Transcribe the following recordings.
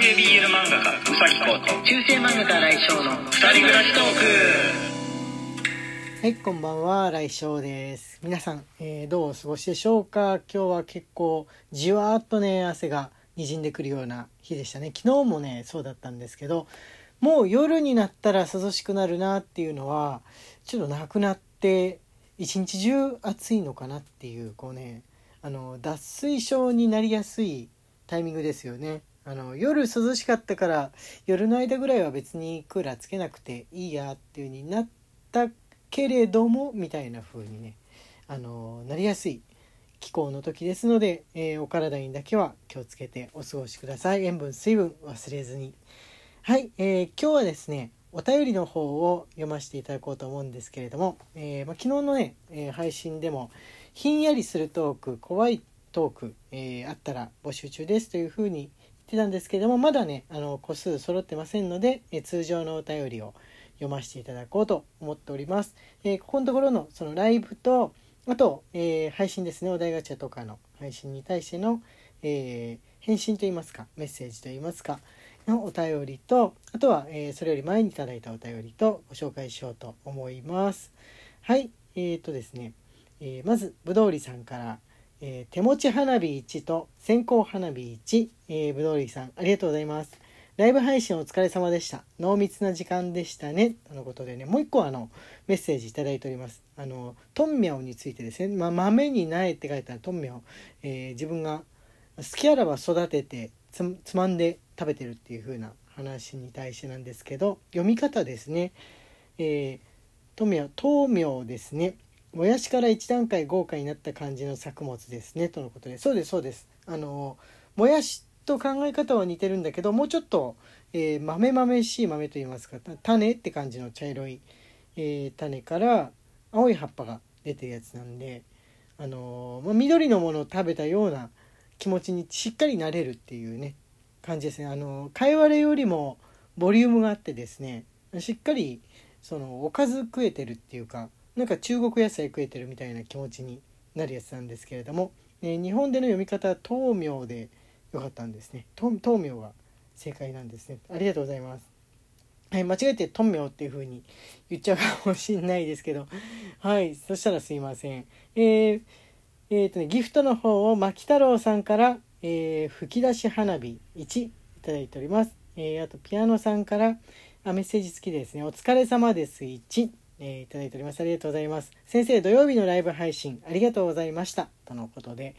系 BL 漫画家うさぎこと中世漫画家来翔の二人暮らしトーク。はいこんばんは。来翔です。皆さん、えーどうお過ごしでしょうか？今日は結構じわーっとね汗がにじんでくるような日でしたね。昨日もねそうだったんですけどもう夜になったら涼しくなるなっていうのはちょっとなくなって一日中暑いのかなっていうこうねあの脱水症になりやすいタイミングですよね。あの夜涼しかったから夜の間ぐらいは別にクーラーつけなくていいやっていう風になったけれどもみたいな風にねあのなりやすい気候の時ですので、えーお体にだけは気をつけてお過ごしください。塩分水分忘れずに。はい、えー今日はですねお便りの方を読ませていただこうと思うんですけれども、えーま、昨日のね、え配信でもひんやりするトーク怖いトーク、えあったら募集中ですというふうにてたんですけれどもまだねあの個数揃ってませんので、え通常のお便りを読ませていただこうと思っております。えーここのところのそのライブとあと、えー配信ですねお題ガチャとかの配信に対しての、えー返信といいますかメッセージといいますかのお便りとあとは、えーそれより前にいただいたお便りとご紹介しようと思います。はいえー、とですね、えーまずぶどうりさんから、えー手持ち花火1と線香花火1、えー、ぶどうりさんありがとうございます。ライブ配信お疲れ様でした。濃密な時間でしたね。とのことでね、もう一個あのメッセージいただいております。あの、トンミョウについてですね、まあ、豆に苗って書いたトンミョウ、えー自分が好きあらば育ててつつまんで食べてるっていう風な話に対してなんですけど、読み方ですね。えー、トンミョウ、豆苗ですね。もやしから一段階豪華になった感じの作物ですね。とのことで、そうです、そうです。あの、もやしと考え方は似てるんだけどもうちょっと、えー豆々しい豆といいますか種って感じの茶色い、えー種から青い葉っぱが出てるやつなんで、あのーまあ、緑のものを食べたような気持ちにしっかりなれるっていうね感じですね。あのー、かいわれよりもボリュームがあってですねしっかりそのおかず食えてるっていうかなんか中国野菜食えてるみたいな気持ちになるやつなんですけれども、えー日本での読み方は豆苗でよかったんですね。と豆苗が正解なんですね。ありがとうございます。はい、間違えてトンミョウっていう風に言っちゃうかもしんないですけど、はい、そしたらすいません。えー、えーとね、ギフトの方を牧太郎さんから、えー吹き出し花火1いただいております。えーあとピアノさんからあメッセージ付きでですね、お疲れ様です1、えーいただいております。ありがとうございます。先生、土曜日のライブ配信ありがとうございました。とのことで、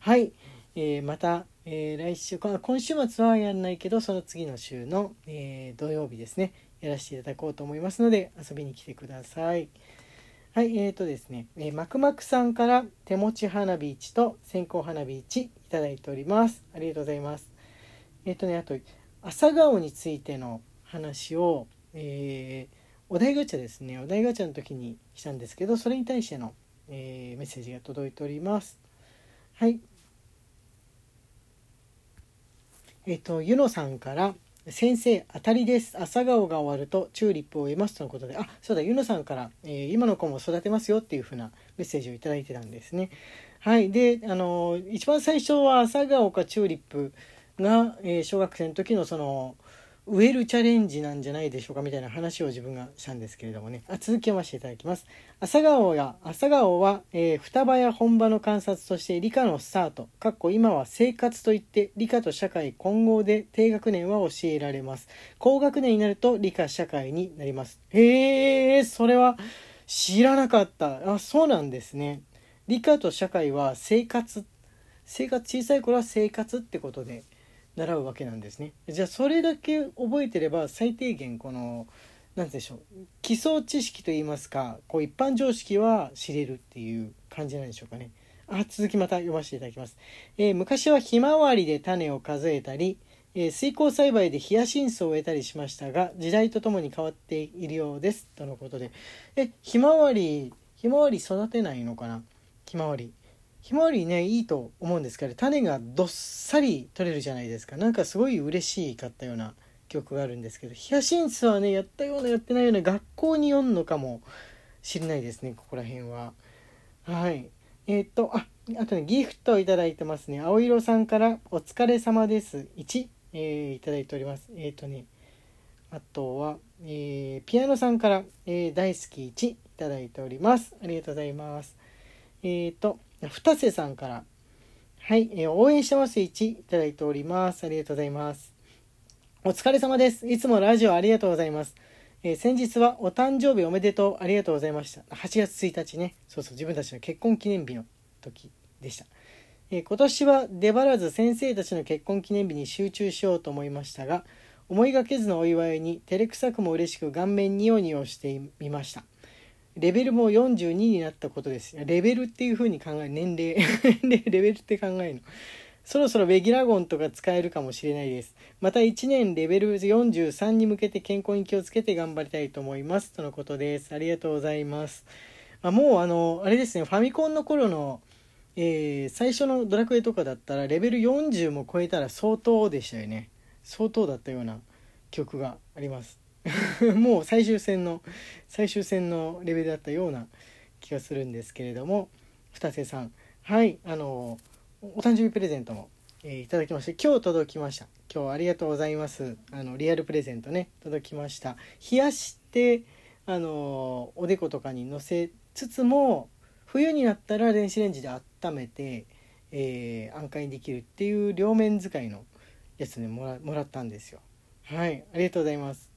はい、えーまた、えー来週今週末はやらないけどその次の週の、え土曜日ですねやらせていただこうと思いますので遊びに来てください。はいえーとですね、えー、マクマクさんから手持ち花火1と線香花火1いただいております。ありがとうございます。えっ、とねあと朝顔についての話を、えーお題ガチャですねお題ガチャの時にしたんですけどそれに対しての、えーメッセージが届いております。はいえっ、と、ゆのさんから、先生、当たりです。朝顔が終わるとチューリップを得ますとのことで、あ、そうだ、ゆのさんから、えー今の子も育てますよっていう風なメッセージをいいてたんですね。はい。で、あの、一番最初は朝顔かチューリップが、え小学生の時のその、植えるチャレンジなんじゃないでしょうかみたいな話を自分がしたんですけれどもね。あ続きをましていただきます。朝顔や朝顔は、えー双葉や本場の観察として理科のスタート。かっこ今は生活といって理科と社会混合で低学年は教えられます。高学年になると理科社会になります。へえそれは知らなかった。あそうなんですね。理科と社会は生活生活小さい頃は生活ってことで。習うわけなんですね。じゃあそれだけ覚えてれば最低限この何でしょう基礎知識といいますかこう一般常識は知れるっていう感じなんでしょうかね。あ続きまた読ませていただきます、えー昔はひまわりで種を数えたり、えー水耕栽培でヒヤシンスを植えたりしましたが時代とともに変わっているようです。とのことで。えひまわりひまわり育てないのかな？ひまわり。ひまわりねいいと思うんですけど種がどっさり取れるじゃないですか。なんかすごい嬉しかったような記憶があるんですけどヒヤシンスはねやったようなやってないような学校に読んのかもしれないですねここら辺は。はい。えーっとああとねギフトをいただいてますね。青色さんから「お疲れ様です。1」えーいただいております。えっ、とねあとは、えーピアノさんから、えー大好き1いただいております。ありがとうございます。えっ、と二瀬さんから。はい、えー応援してます。1いただいております。ありがとうございます。お疲れ様です。いつもラジオありがとうございます。えー先日はお誕生日おめでとう。ありがとうございました。8月1日ね。そうそう自分たちの結婚記念日の時でした、えー今年は出張らず先生たちの結婚記念日に集中しようと思いましたが思いがけずのお祝いに照れくさくも嬉しく顔面ニヨニヨしてみました。レベルも42になったことですレベルっていう風に考える年齢 年齢レベルって考えるのそろそろベギラゴンとか使えるかもしれないです。また1年レベル43に向けて健康に気をつけて頑張りたいと思います。とのことです。ありがとうございます。あもうあの、あれですね、ファミコンの頃の、えー最初のドラクエとかだったらレベル40も超えたら相当でしたよね。相当だったような記憶があります。もう最終戦の、最終戦のレベルだったような気がするんですけれども、二瀬さん、はい、あの、お誕生日プレゼントも、えーいただきまして今日届きました。今日ありがとうございます。あのリアルプレゼントね届きました。冷やしてあのおでことかにのせつつも冬になったら電子レンジで温めて、えー安価にできるっていう両面使いのやつねもらもらったんですよ。はいありがとうございます。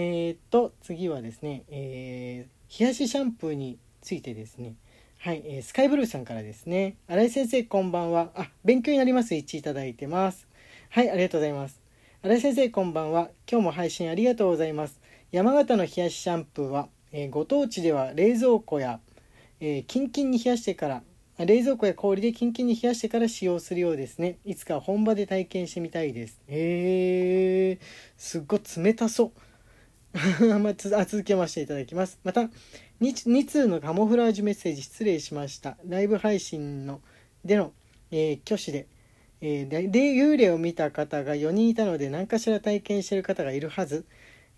えー、っと次はですね、えー冷やしシャンプーについてですねはい、えースカイブルーさんからですね。新井先生、こんばんは。あ、勉強になります。1いただいてます。はい、ありがとうございます。新井先生、こんばんは。今日も配信ありがとうございます。山形の冷やしシャンプーは、えーご当地では冷蔵庫や、えーキンキンに冷やしてから、冷蔵庫や氷でキンキンに冷やしてから使用するようですね。いつか本場で体験してみたいですへ。えー、すっごい冷たそう。まあ、続けましていただきます。また、2, 通のカモフラージュメッセージ失礼しました。ライブ配信のでの、えー挙手で、えーで幽霊を見た方が4人いたので何かしら体験している方がいるはず。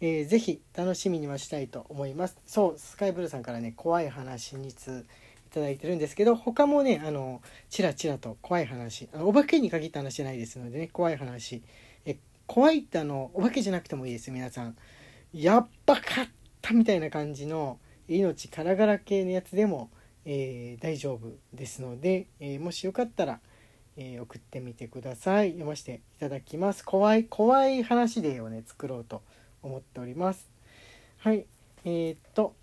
えーぜひ楽しみにはしたいと思います。そう、スカイブルーさんからね、怖い話2通いただいてるんですけど、他もね、あの、ちらちらと怖い話、お化けに限った話じゃないですのでね、怖い話。え怖いってあの、お化けじゃなくてもいいです、皆さん。やっばかったみたいな感じの命からがら系のやつでも、えー大丈夫ですので、えーもしよかったら、えー送ってみてください。読ませていただきます。怖い怖い話でをね作ろうと思っております。はい。えーっと。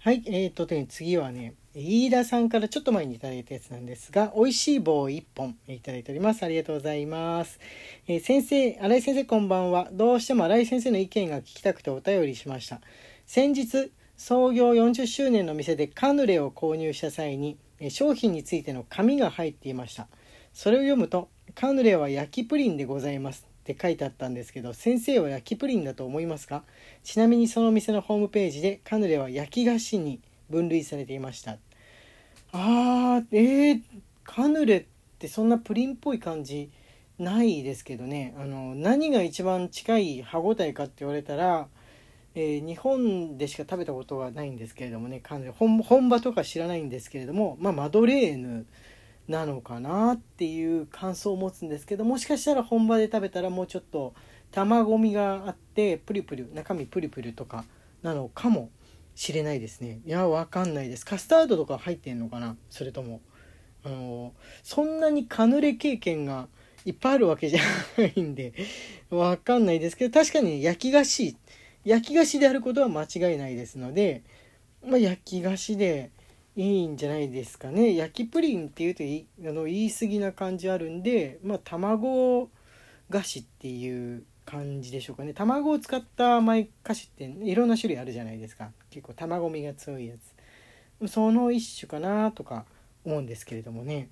はい。えーっとね次はね飯田さんからちょっと前にいただいたやつなんですが美味しい棒1本いただいております。ありがとうございます。えー先生新井先生こんばんは。どうしても新井先生の意見が聞きたくてお便りしました。先日創業40周年の店でカヌレを購入した際にえ商品についての紙が入っていました。それを読むと「カヌレは焼きプリンでございます」って書いてあったんですけど先生は焼きプリンだと思いますか？ちなみにその店のホームページでカヌレは焼き菓子に分類されていました。あーえー、カヌレってそんなプリンっぽい感じないですけどね。あの何が一番近い歯ごたえかって言われたら、えー日本でしか食べたことはないんですけれどもねカヌレ。本場とか知らないんですけれども、まあ、マドレーヌなのかなっていう感想を持つんですけどもしかしたら本場で食べたらもうちょっと卵みがあってプリプリ中身プリプリとかなのかもしれないですね。いやわかんないです。カスタードとか入ってんのかな？それとも。あのそんなにカヌレ経験がいっぱいあるわけじゃないんでわかんないですけど確かに焼き菓子焼き菓子であることは間違いないですので、まあ、焼き菓子でいいんじゃないですかね。焼きプリンっていうといあの言い過ぎな感じあるんで、まあ、卵菓子っていう感じでしょうかね。卵を使った甘い菓子っていろんな種類あるじゃないですか。結構卵みが強いやつ。その一種かなとか思うんですけれどもね。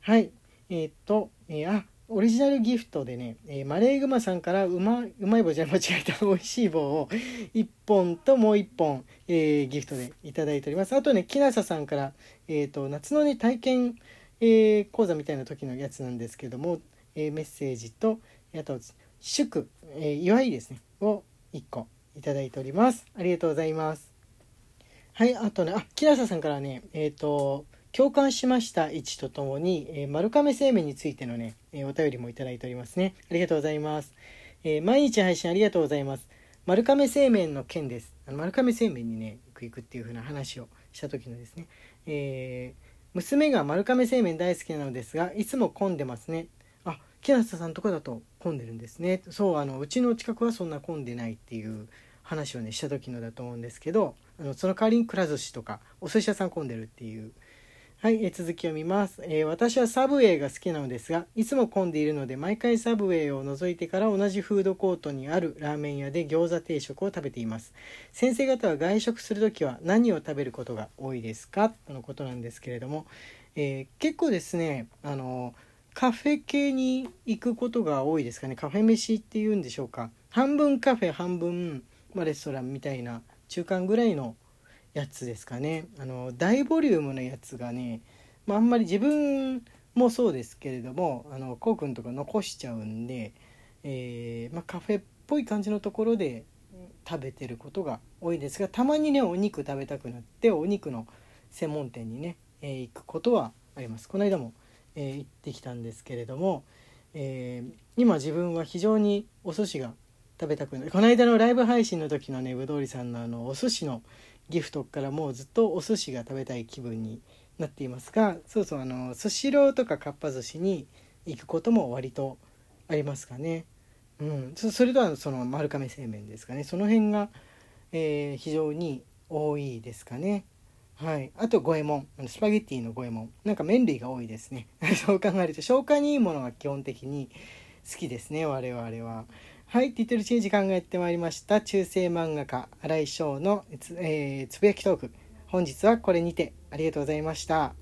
はい。えーっと、えーあオリジナルギフトでね、えーマレーグマさんからうまうまい棒じゃ間違えた美味しい棒を1本ともう1本、えーギフトでいただいております。あとねきなささんから、えー、と夏のね体験、えー講座みたいな時のやつなんですけども、えメッセージとあと祝、えー祝いですねを1個いただいておりますありがとうございますはいあとねあきなささんからねえっ、と共感しました位置とともに、えー、丸亀製麺についてのね、えー、お便りもいただいておりますね。ありがとうございます。えー、毎日配信ありがとうございます。丸亀製麺の件です。あの丸亀製麺にね、行く行くっていう風な話をした時のですね、えー、娘が丸亀製麺大好きなのですが、いつも混んでますね。木下さんとこだと混んでるんですね。そう、あの、うちの近くはそんな混んでないっていう話をね、した時のだと思うんですけど、あのその代わりにくら寿司とかお寿司屋さん混んでるっていう。はい、え続きを見ます、えー、私はサブウェイが好きなのですがいつも混んでいるので毎回サブウェイを除いてから同じフードコートにあるラーメン屋で餃子定食を食べています。先生方は外食する時は何を食べることが多いですか？とのことなんですけれども、えー、結構ですねあのカフェ系に行くことが多いですかね。カフェ飯っていうんでしょうか。半分カフェ半分、ま、レストランみたいな中間ぐらいのやつですかね。あの大ボリュームのやつがね、まあ、んまり自分もそうですけれどもあのこうくんとか残しちゃうんで、えー、まあ、カフェっぽい感じのところで食べてることが多いですがたまにねお肉食べたくなってお肉の専門店にね、えー、行くことはあります。この間も、えー、行ってきたんですけれども、え今自分は非常にお寿司が食べたくなるこの間のライブ配信の時のねぶどうりさんのあのお寿司のギフトからもうずっとお寿司が食べたい気分になっていますがそうそうあのスシローとかかっぱ寿司に行くことも割とありますかね。うん、それとはその丸亀製麺ですかねその辺が、えー、非常に多いですかね。はい、あと五右衛門スパゲッティの五右衛門なんか麺類が多いですね そう考えると消化にいいものが基本的に好きですね我々は。はい、ティトルチェンジ考えてまいりました。中世漫画家、新井翔のつ,、えー、つぶやきトーク。本日はこれにてありがとうございました。